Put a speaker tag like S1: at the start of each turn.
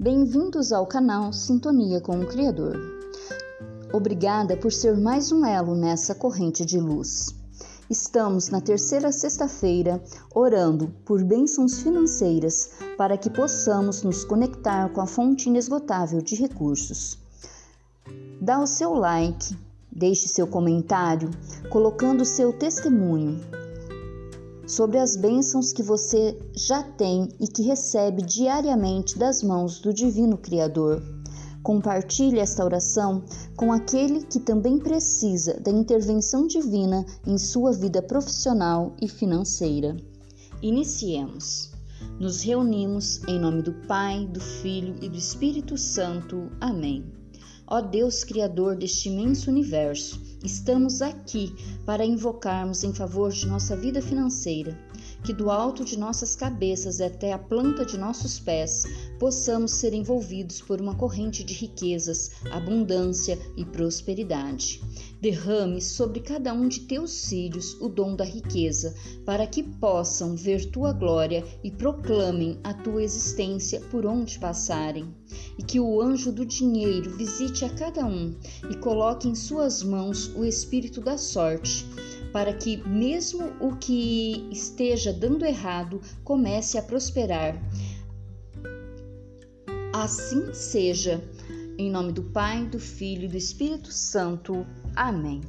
S1: Bem-vindos ao canal Sintonia com o Criador. Obrigada por ser mais um elo nessa corrente de luz. Estamos na terceira sexta-feira orando por bênçãos financeiras para que possamos nos conectar com a fonte inesgotável de recursos. Dá o seu like, deixe seu comentário, colocando seu testemunho sobre as bênçãos que você já tem e que recebe diariamente das mãos do Divino Criador. Compartilhe esta oração com aquele que também precisa da intervenção divina em sua vida profissional e financeira. Iniciemos. Nos reunimos em nome do Pai, do Filho e do Espírito Santo. Amém. Ó Deus Criador deste imenso universo, estamos aqui para invocarmos em favor de nossa vida financeira, que do alto de nossas cabeças até a planta de nossos pés possamos ser envolvidos por uma corrente de riquezas, abundância e prosperidade. Derrame sobre cada um de teus filhos o dom da riqueza, para que possam ver tua glória e proclamem a tua existência por onde passarem. E que o anjo do dinheiro visite a cada um e coloque em suas mãos o espírito da sorte para que, mesmo o que esteja dando errado, comece a prosperar. Assim seja. Em nome do Pai, do Filho e do Espírito Santo. Amém.